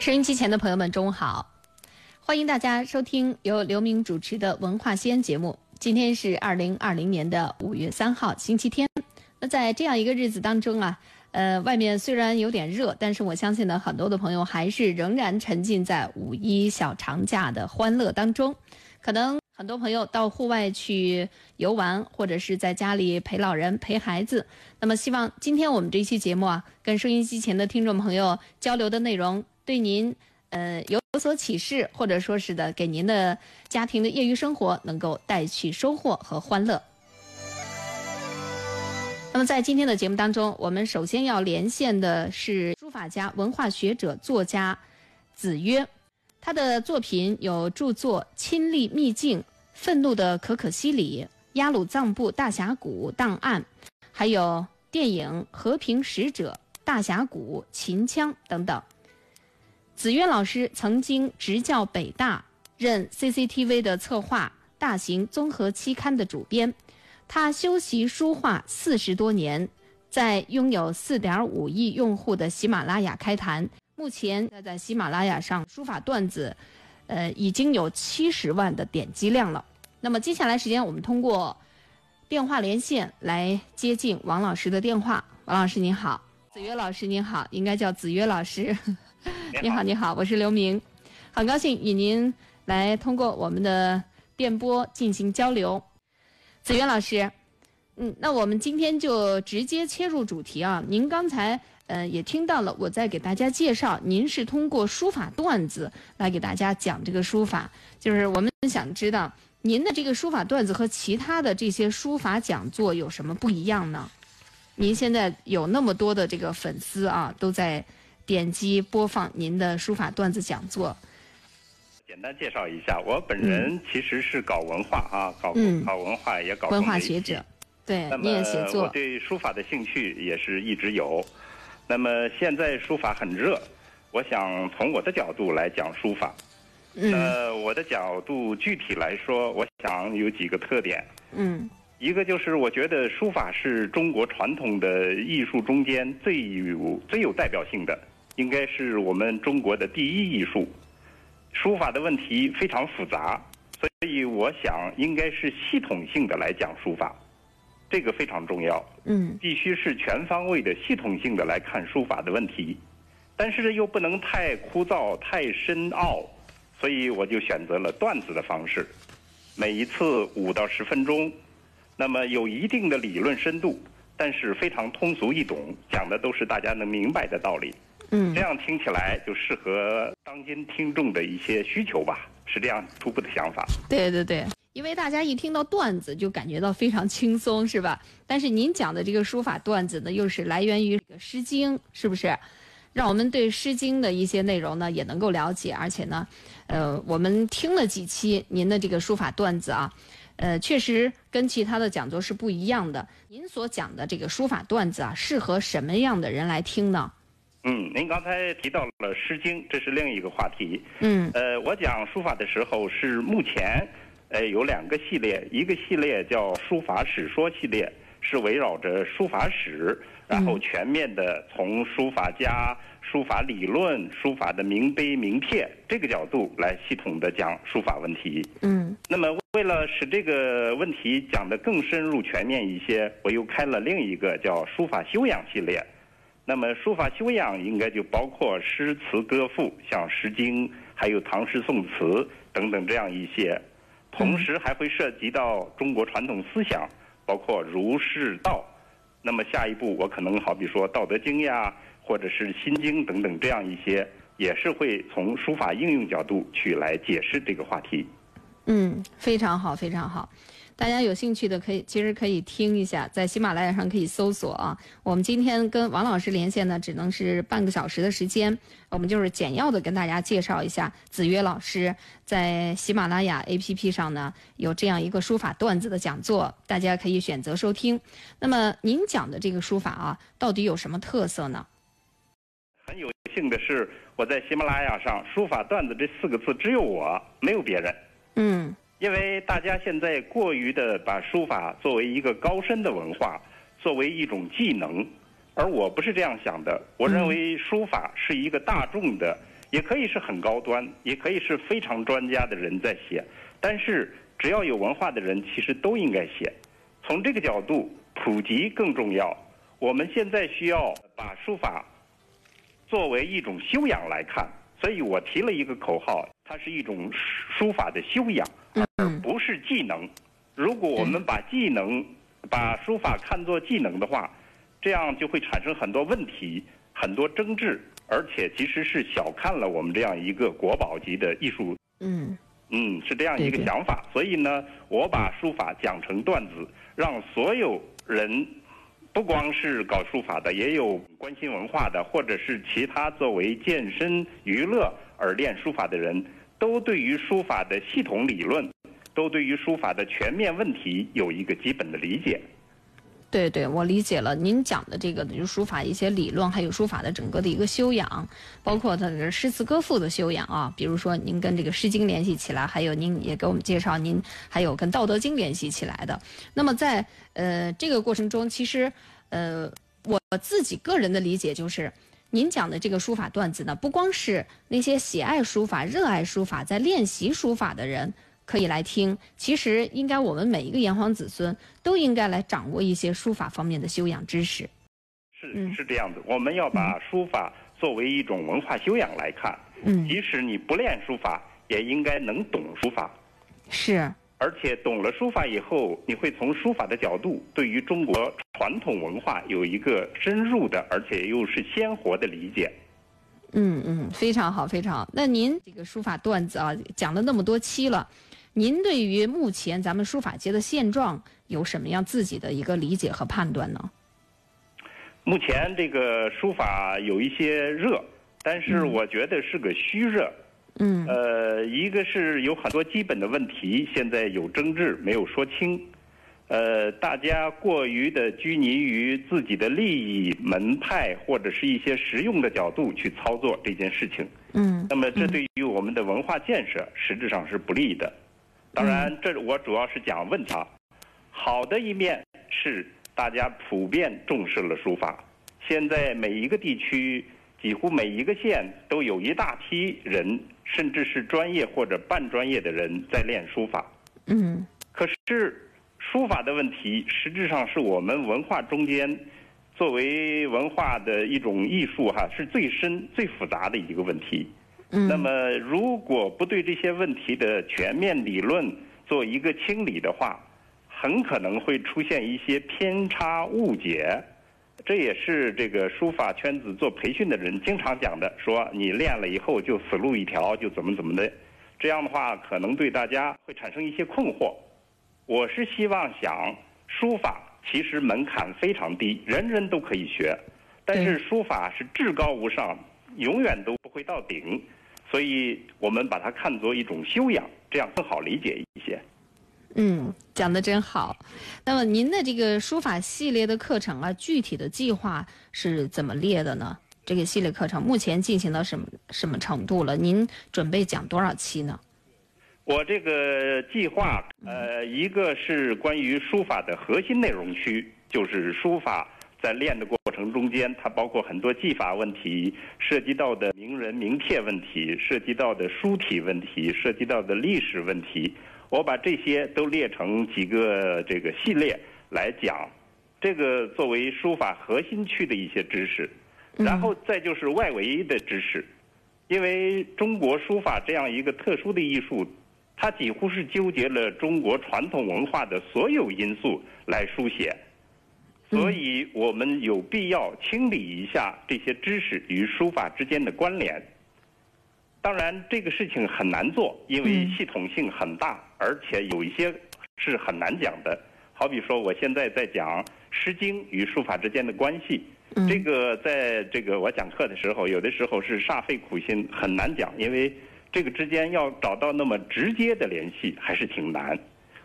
收音机前的朋友们，中午好！欢迎大家收听由刘明主持的《文化西安》节目。今天是二零二零年的五月三号，星期天。那在这样一个日子当中啊，呃，外面虽然有点热，但是我相信呢，很多的朋友还是仍然沉浸在五一小长假的欢乐当中。可能很多朋友到户外去游玩，或者是在家里陪老人、陪孩子。那么，希望今天我们这一期节目啊，跟收音机前的听众朋友交流的内容。对您，呃，有所启示，或者说是的，给您的家庭的业余生活能够带去收获和欢乐。那么，在今天的节目当中，我们首先要连线的是书法家、文化学者、作家子曰，他的作品有著作《亲历秘境》《愤怒的可可西里》《雅鲁藏布大峡谷档案》，还有电影《和平使者》《大峡谷》《秦腔》等等。子曰老师曾经执教北大，任 CCTV 的策划、大型综合期刊的主编。他修习书画四十多年，在拥有四点五亿用户的喜马拉雅开坛。目前在喜马拉雅上书法段子，呃，已经有七十万的点击量了。那么接下来时间，我们通过电话连线来接近王老师的电话。王老师您好，子曰老师您好，应该叫子曰老师。你好，你好，我是刘明，很高兴与您来通过我们的电波进行交流。子渊老师，嗯，那我们今天就直接切入主题啊。您刚才呃也听到了，我在给大家介绍，您是通过书法段子来给大家讲这个书法，就是我们想知道您的这个书法段子和其他的这些书法讲座有什么不一样呢？您现在有那么多的这个粉丝啊，都在。点击播放您的书法段子讲座。简单介绍一下，我本人其实是搞文化啊，搞搞文化也搞文化学者。对，你也写作。我对书法的兴趣也是一直有。那么现在书法很热，我想从我的角度来讲书法。嗯。那我的角度具体来说，我想有几个特点。嗯。一个就是我觉得书法是中国传统的艺术中间最有最有代表性的。应该是我们中国的第一艺术，书法的问题非常复杂，所以我想应该是系统性的来讲书法，这个非常重要。嗯，必须是全方位的、系统性的来看书法的问题，但是又不能太枯燥、太深奥，所以我就选择了段子的方式，每一次五到十分钟，那么有一定的理论深度，但是非常通俗易懂，讲的都是大家能明白的道理。嗯，这样听起来就适合当今听众的一些需求吧，是这样初步的想法。对对对，因为大家一听到段子就感觉到非常轻松，是吧？但是您讲的这个书法段子呢，又是来源于《这个诗经》，是不是？让我们对《诗经》的一些内容呢也能够了解，而且呢，呃，我们听了几期您的这个书法段子啊，呃，确实跟其他的讲座是不一样的。您所讲的这个书法段子啊，适合什么样的人来听呢？嗯，您刚才提到了《诗经》，这是另一个话题。嗯，呃，我讲书法的时候是目前，呃，有两个系列，一个系列叫书法史说系列，是围绕着书法史，然后全面的从书法家、书法理论、书法的名碑名帖这个角度来系统的讲书法问题。嗯，那么为了使这个问题讲得更深入全面一些，我又开了另一个叫书法修养系列。那么书法修养应该就包括诗词歌赋，像《诗经》，还有唐诗宋词等等这样一些，同时还会涉及到中国传统思想，包括儒释道。那么下一步我可能好比说《道德经》呀，或者是《心经》等等这样一些，也是会从书法应用角度去来解释这个话题。嗯，非常好，非常好。大家有兴趣的可以，其实可以听一下，在喜马拉雅上可以搜索啊。我们今天跟王老师连线呢，只能是半个小时的时间，我们就是简要的跟大家介绍一下子曰老师在喜马拉雅 APP 上呢有这样一个书法段子的讲座，大家可以选择收听。那么您讲的这个书法啊，到底有什么特色呢？很有幸的是，我在喜马拉雅上“书法段子”这四个字只有我，没有别人。嗯。因为大家现在过于的把书法作为一个高深的文化，作为一种技能，而我不是这样想的。我认为书法是一个大众的也可以是很高端，也可以是非常专家的人在写。但是只要有文化的人，其实都应该写。从这个角度，普及更重要。我们现在需要把书法作为一种修养来看，所以我提了一个口号，它是一种书法的修养，而不是技能。如果我们把技能、把书法看作技能的话，这样就会产生很多问题、很多争执，而且其实是小看了我们这样一个国宝级的艺术。嗯嗯，是这样一个想法。所以呢，我把书法讲成段子，让所有人。不光是搞书法的，也有关心文化的，或者是其他作为健身娱乐而练书法的人，都对于书法的系统理论，都对于书法的全面问题有一个基本的理解。对对，我理解了。您讲的这个就是书法一些理论，还有书法的整个的一个修养，包括它的诗词歌赋的修养啊。比如说，您跟这个《诗经》联系起来，还有您也给我们介绍，您还有跟《道德经》联系起来的。那么在呃这个过程中，其实呃我自己个人的理解就是，您讲的这个书法段子呢，不光是那些喜爱书法、热爱书法、在练习书法的人。可以来听，其实应该我们每一个炎黄子孙都应该来掌握一些书法方面的修养知识。是是这样子，我们要把书法作为一种文化修养来看。嗯，即使你不练书法，也应该能懂书法。是，而且懂了书法以后，你会从书法的角度，对于中国传统文化有一个深入的，而且又是鲜活的理解。嗯嗯，非常好，非常好。那您这个书法段子啊，讲了那么多期了。您对于目前咱们书法界的现状有什么样自己的一个理解和判断呢？目前这个书法有一些热，但是我觉得是个虚热。嗯。呃，一个是有很多基本的问题，现在有争执没有说清。呃，大家过于的拘泥于自己的利益、门派或者是一些实用的角度去操作这件事情。嗯。那么这对于我们的文化建设实质上是不利的。当然，这我主要是讲问他。好的一面是大家普遍重视了书法，现在每一个地区，几乎每一个县都有一大批人，甚至是专业或者半专业的人在练书法。嗯。可是，书法的问题实质上是我们文化中间作为文化的一种艺术哈，是最深、最复杂的一个问题。那么，如果不对这些问题的全面理论做一个清理的话，很可能会出现一些偏差误解。这也是这个书法圈子做培训的人经常讲的，说你练了以后就死路一条，就怎么怎么的。这样的话，可能对大家会产生一些困惑。我是希望想，书法其实门槛非常低，人人都可以学，但是书法是至高无上，永远都不会到顶。所以我们把它看作一种修养，这样更好理解一些。嗯，讲的真好。那么您的这个书法系列的课程啊，具体的计划是怎么列的呢？这个系列课程目前进行到什么什么程度了？您准备讲多少期呢？我这个计划，呃，一个是关于书法的核心内容区，就是书法。在练的过程中间，它包括很多技法问题，涉及到的名人名帖问题，涉及到的书体问题，涉及到的历史问题。我把这些都列成几个这个系列来讲，这个作为书法核心区的一些知识，然后再就是外围的知识，因为中国书法这样一个特殊的艺术，它几乎是纠结了中国传统文化的所有因素来书写。所以我们有必要清理一下这些知识与书法之间的关联。当然，这个事情很难做，因为系统性很大，而且有一些是很难讲的。好比说，我现在在讲《诗经》与书法之间的关系，这个在这个我讲课的时候，有的时候是煞费苦心，很难讲，因为这个之间要找到那么直接的联系，还是挺难。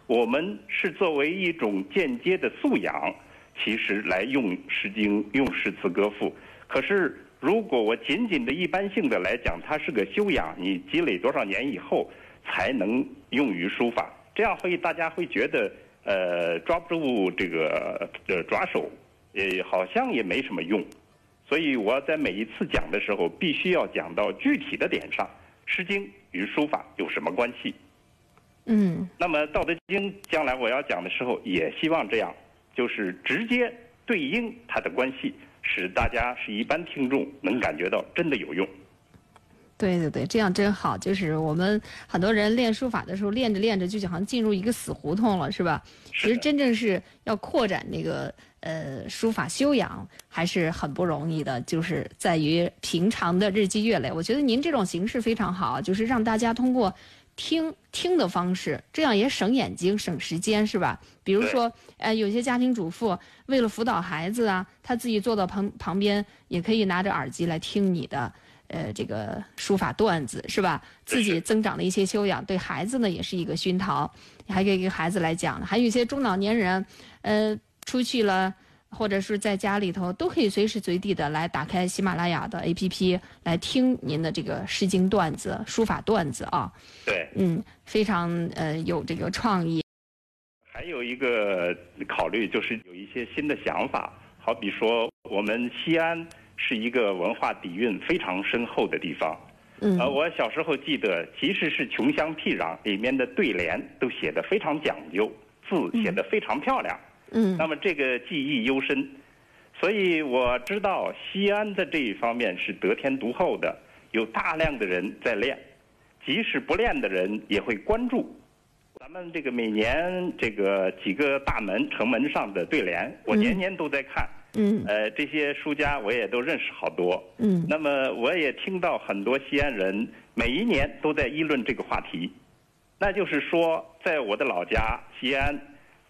我们是作为一种间接的素养。其实来用《诗经》用诗词歌赋，可是如果我仅仅的一般性的来讲，它是个修养，你积累多少年以后才能用于书法，这样会大家会觉得呃抓不住这个呃抓手，呃好像也没什么用，所以我在每一次讲的时候，必须要讲到具体的点上，《诗经》与书法有什么关系？嗯，那么《道德经》将来我要讲的时候，也希望这样，就是直接对应它的关系，使大家是一般听众能感觉到真的有用。对对对，这样真好。就是我们很多人练书法的时候，练着练着就好像进入一个死胡同了，是吧？其实真正是要扩展那个呃书法修养，还是很不容易的。就是在于平常的日积月累。我觉得您这种形式非常好，就是让大家通过听听的方式，这样也省眼睛、省时间，是吧？比如说，呃，有些家庭主妇为了辅导孩子啊，他自己坐到旁旁边，也可以拿着耳机来听你的。呃，这个书法段子是吧？自己增长的一些修养，对孩子呢也是一个熏陶。还可以给孩子来讲，还有一些中老年人，呃，出去了或者是在家里头，都可以随时随地的来打开喜马拉雅的 APP 来听您的这个《诗经》段子、书法段子啊。对，嗯，非常呃有这个创意。还有一个考虑就是有一些新的想法，好比说我们西安。是一个文化底蕴非常深厚的地方。嗯，呃，我小时候记得，即使是穷乡僻壤，里面的对联都写得非常讲究，字写得非常漂亮。嗯，那么这个记忆犹深，所以我知道西安的这一方面是得天独厚的，有大量的人在练，即使不练的人也会关注。咱们这个每年这个几个大门城门上的对联，我年年都在看。嗯，呃，这些书家我也都认识好多。嗯，那么我也听到很多西安人每一年都在议论这个话题，那就是说，在我的老家西安，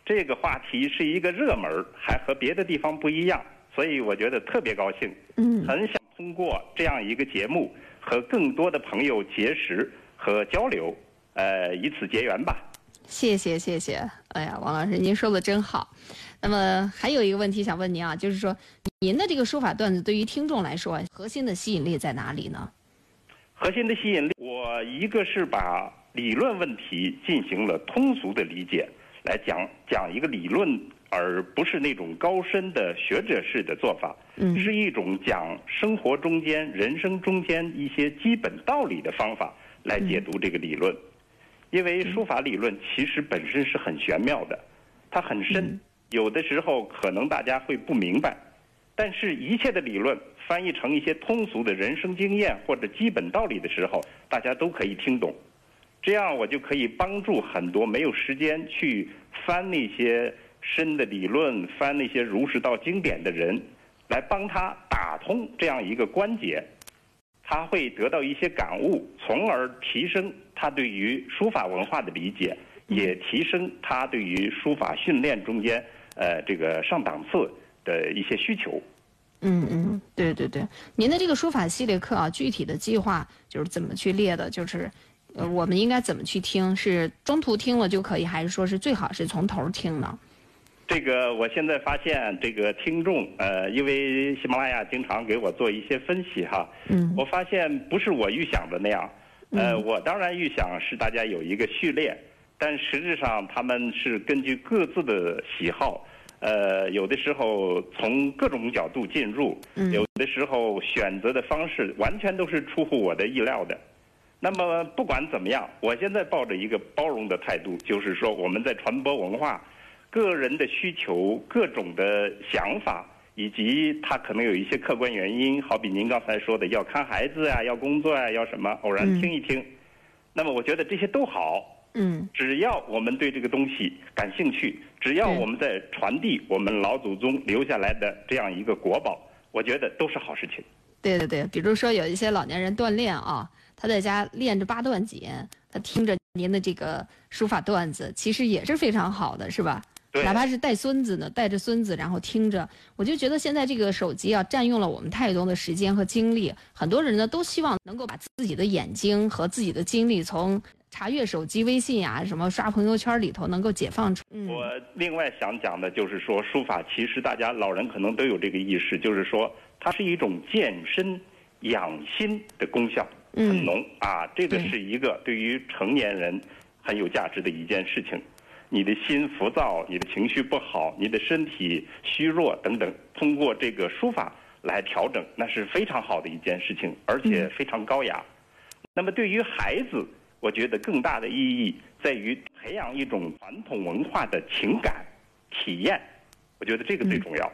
这个话题是一个热门，还和别的地方不一样，所以我觉得特别高兴。嗯，很想通过这样一个节目和更多的朋友结识和交流，呃，以此结缘吧。谢谢谢谢，哎呀，王老师，您说的真好。那么还有一个问题想问您啊，就是说，您的这个书法段子对于听众来说，核心的吸引力在哪里呢？核心的吸引力，我一个是把理论问题进行了通俗的理解，来讲讲一个理论，而不是那种高深的学者式的做法，嗯，是一种讲生活中间、人生中间一些基本道理的方法来解读这个理论，因为书法理论其实本身是很玄妙的，它很深。有的时候可能大家会不明白，但是一切的理论翻译成一些通俗的人生经验或者基本道理的时候，大家都可以听懂。这样我就可以帮助很多没有时间去翻那些深的理论、翻那些儒释道经典的人，来帮他打通这样一个关节，他会得到一些感悟，从而提升他对于书法文化的理解，也提升他对于书法训练中间。呃，这个上档次的一些需求。嗯嗯，对对对，您的这个书法系列课啊，具体的计划就是怎么去列的？就是呃，我们应该怎么去听？是中途听了就可以，还是说是最好是从头听呢？这个我现在发现，这个听众呃，因为喜马拉雅经常给我做一些分析哈，嗯，我发现不是我预想的那样。呃，我当然预想是大家有一个序列。但实质上，他们是根据各自的喜好，呃，有的时候从各种角度进入，有的时候选择的方式完全都是出乎我的意料的。那么不管怎么样，我现在抱着一个包容的态度，就是说我们在传播文化，个人的需求、各种的想法，以及他可能有一些客观原因，好比您刚才说的要看孩子啊、要工作啊、要什么，偶然听一听。那么我觉得这些都好。嗯，只要我们对这个东西感兴趣，只要我们在传递我们老祖宗留下来的这样一个国宝，我觉得都是好事情。对对对，比如说有一些老年人锻炼啊，他在家练着八段锦，他听着您的这个书法段子，其实也是非常好的，是吧？哪怕是带孙子呢，带着孙子然后听着，我就觉得现在这个手机啊，占用了我们太多的时间和精力。很多人呢都希望能够把自己的眼睛和自己的精力从查阅手机微信呀、什么刷朋友圈里头能够解放出。我另外想讲的就是说，书法其实大家老人可能都有这个意识，就是说它是一种健身养心的功效很浓啊，这个是一个对于成年人很有价值的一件事情。你的心浮躁，你的情绪不好，你的身体虚弱等等，通过这个书法来调整，那是非常好的一件事情，而且非常高雅。那么对于孩子，我觉得更大的意义在于培养一种传统文化的情感体验，我觉得这个最重要。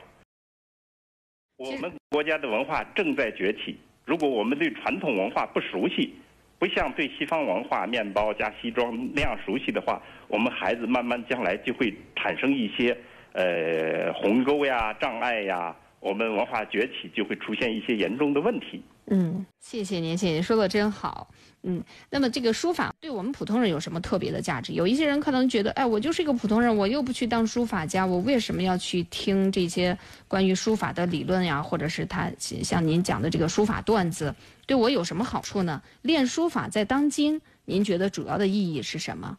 我们国家的文化正在崛起，如果我们对传统文化不熟悉，不像对西方文化面包加西装那样熟悉的话，我们孩子慢慢将来就会产生一些呃鸿沟呀、障碍呀。我们文化崛起就会出现一些严重的问题。嗯，谢谢您，谢谢您说的真好。嗯，那么这个书法对我们普通人有什么特别的价值？有一些人可能觉得，哎，我就是一个普通人，我又不去当书法家，我为什么要去听这些关于书法的理论呀？或者是他像您讲的这个书法段子，对我有什么好处呢？练书法在当今，您觉得主要的意义是什么？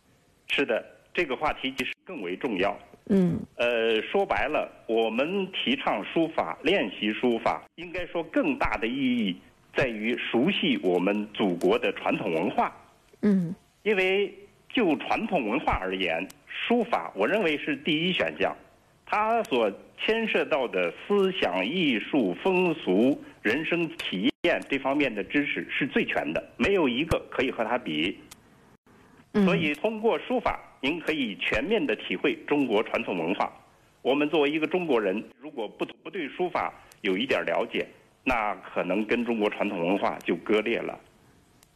是的，这个话题其实更为重要。嗯，呃，说白了，我们提倡书法，练习书法，应该说更大的意义在于熟悉我们祖国的传统文化。嗯，因为就传统文化而言，书法我认为是第一选项，它所牵涉到的思想艺术、风俗、人生体验这方面的知识是最全的，没有一个可以和它比。所以，通过书法，您可以全面的体会中国传统文化。我们作为一个中国人，如果不不对书法有一点了解，那可能跟中国传统文化就割裂了。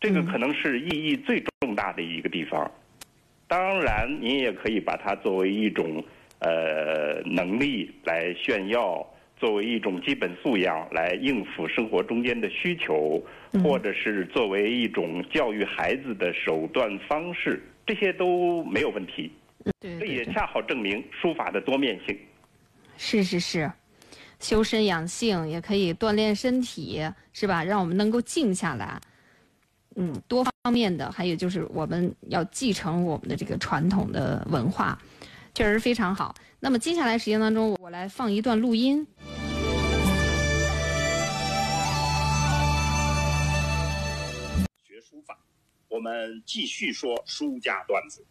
这个可能是意义最重大的一个地方。当然，您也可以把它作为一种呃能力来炫耀。作为一种基本素养来应付生活中间的需求，或者是作为一种教育孩子的手段方式，这些都没有问题。对，这也恰好证明书法的多面性。是是是，修身养性也可以锻炼身体，是吧？让我们能够静下来。嗯，多方面的，还有就是我们要继承我们的这个传统的文化，确实非常好。那么接下来时间当中，我来放一段录音。学书法，我们继续说书家段子。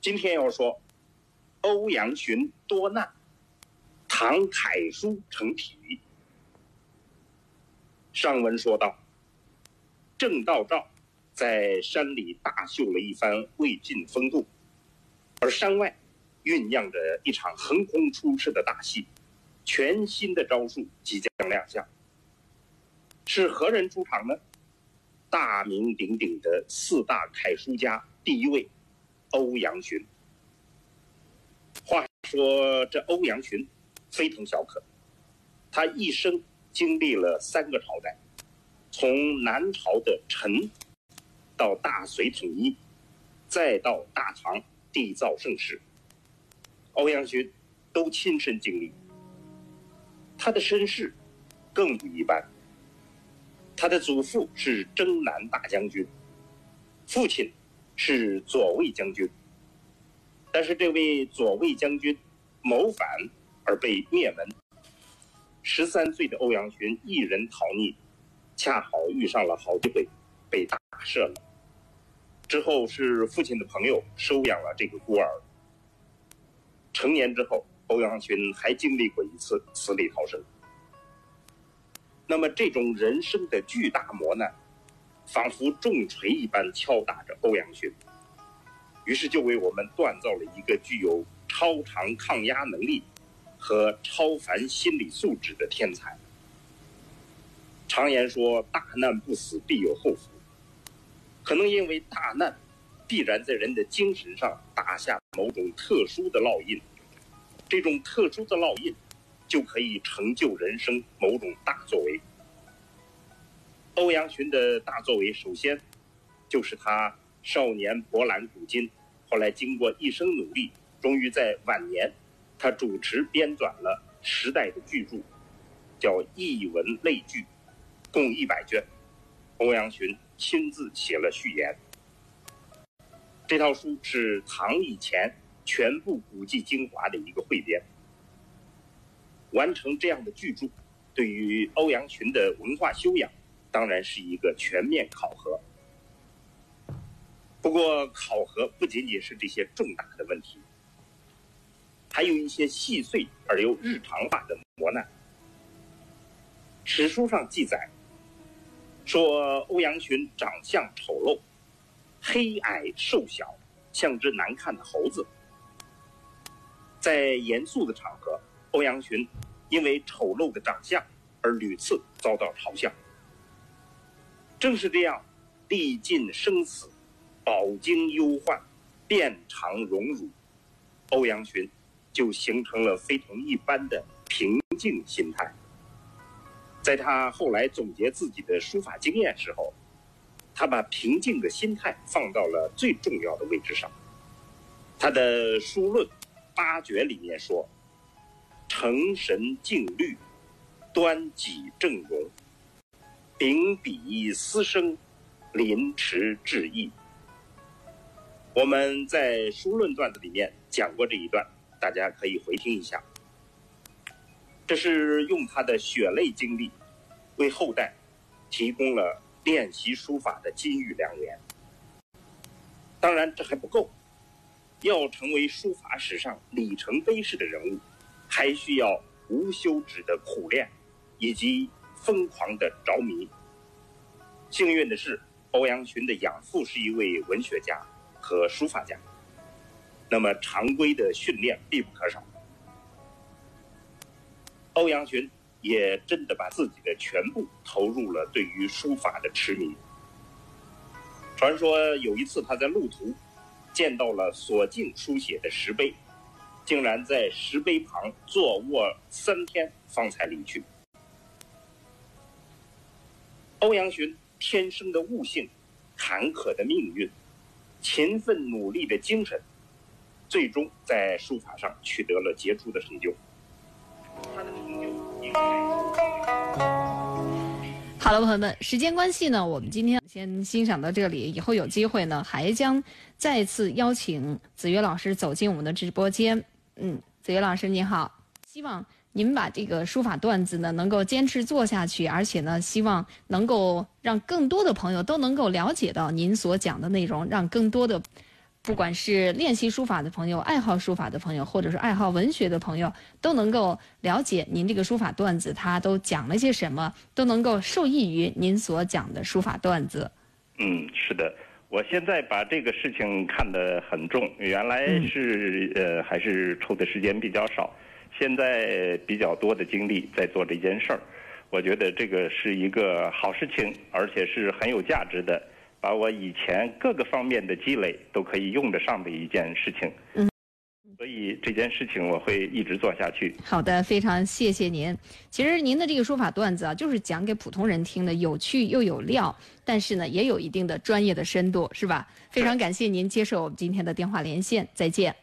今天要说欧阳询多难，唐楷书成体。上文说到，郑道照在山里大秀了一番魏晋风度，而山外。酝酿着一场横空出世的大戏，全新的招数即将亮相。是何人出场呢？大名鼎鼎的四大楷书家第一位，欧阳询。话说这欧阳询非同小可，他一生经历了三个朝代，从南朝的陈，到大隋统一，再到大唐缔造盛世。欧阳询都亲身经历，他的身世更不一般。他的祖父是征南大将军，父亲是左卫将军。但是这位左卫将军谋反而被灭门。十三岁的欧阳询一人逃匿，恰好遇上了好机会，被打射了。之后是父亲的朋友收养了这个孤儿。成年之后，欧阳询还经历过一次死里逃生。那么，这种人生的巨大磨难，仿佛重锤一般敲打着欧阳询，于是就为我们锻造了一个具有超长抗压能力和超凡心理素质的天才。常言说：“大难不死，必有后福。”可能因为大难。必然在人的精神上打下某种特殊的烙印，这种特殊的烙印，就可以成就人生某种大作为。欧阳询的大作为，首先就是他少年博览古今，后来经过一生努力，终于在晚年，他主持编纂了时代的巨著，叫《艺文类聚》，共一百卷，欧阳询亲自写了序言。这套书是唐以前全部古迹精华的一个汇编。完成这样的巨著，对于欧阳询的文化修养，当然是一个全面考核。不过，考核不仅仅是这些重大的问题，还有一些细碎而又日常化的磨难。史书上记载说，欧阳询长相丑陋，黑矮瘦小，像只难看的猴子。在严肃的场合，欧阳询因为丑陋的长相而屡次遭到嘲笑。正是这样，历尽生死，饱经忧患，遍尝荣辱，欧阳询就形成了非同一般的平静心态。在他后来总结自己的书法经验时候，他把平静的心态放到了最重要的位置上。他的书论八绝里面说：“成神静虑，端己正容，秉笔思声，临池致意。”我们在书论段子里面讲过这一段，大家可以回听一下。这是用他的血泪经历，为后代提供了练习书法的金玉良缘。当然，这还不够，要成为书法史上里程碑式的人物，还需要无休止的苦练，以及疯狂的着迷。幸运的是，欧阳询的养父是一位文学家和书法家，那么常规的训练必不可少。欧阳询也真的把自己的全部投入了对于书法的痴迷。传说有一次他在路途见到了索敬书写的石碑，竟然在石碑旁坐卧三天方才离去。欧阳询天生的悟性、坎坷的命运、勤奋努力的精神，最终在书法上取得了杰出的成就。好了，朋友们，时间关系呢，我们今天先欣赏到这里。以后有机会呢，还将再次邀请子曰老师走进我们的直播间。嗯，子曰老师您好，希望您把这个书法段子呢能够坚持做下去，而且呢，希望能够让更多的朋友都能够了解到您所讲的内容，让更多的。不管是练习书法的朋友、爱好书法的朋友，或者是爱好文学的朋友，都能够了解您这个书法段子，它都讲了些什么，都能够受益于您所讲的书法段子。嗯，是的，我现在把这个事情看得很重，原来是呃还是抽的时间比较少，现在比较多的精力在做这件事儿，我觉得这个是一个好事情，而且是很有价值的。把我以前各个方面的积累都可以用得上的一件事情，嗯，所以这件事情我会一直做下去。好的，非常谢谢您。其实您的这个说法段子啊，就是讲给普通人听的，有趣又有料，但是呢，也有一定的专业的深度，是吧？非常感谢您接受我们今天的电话连线，再见。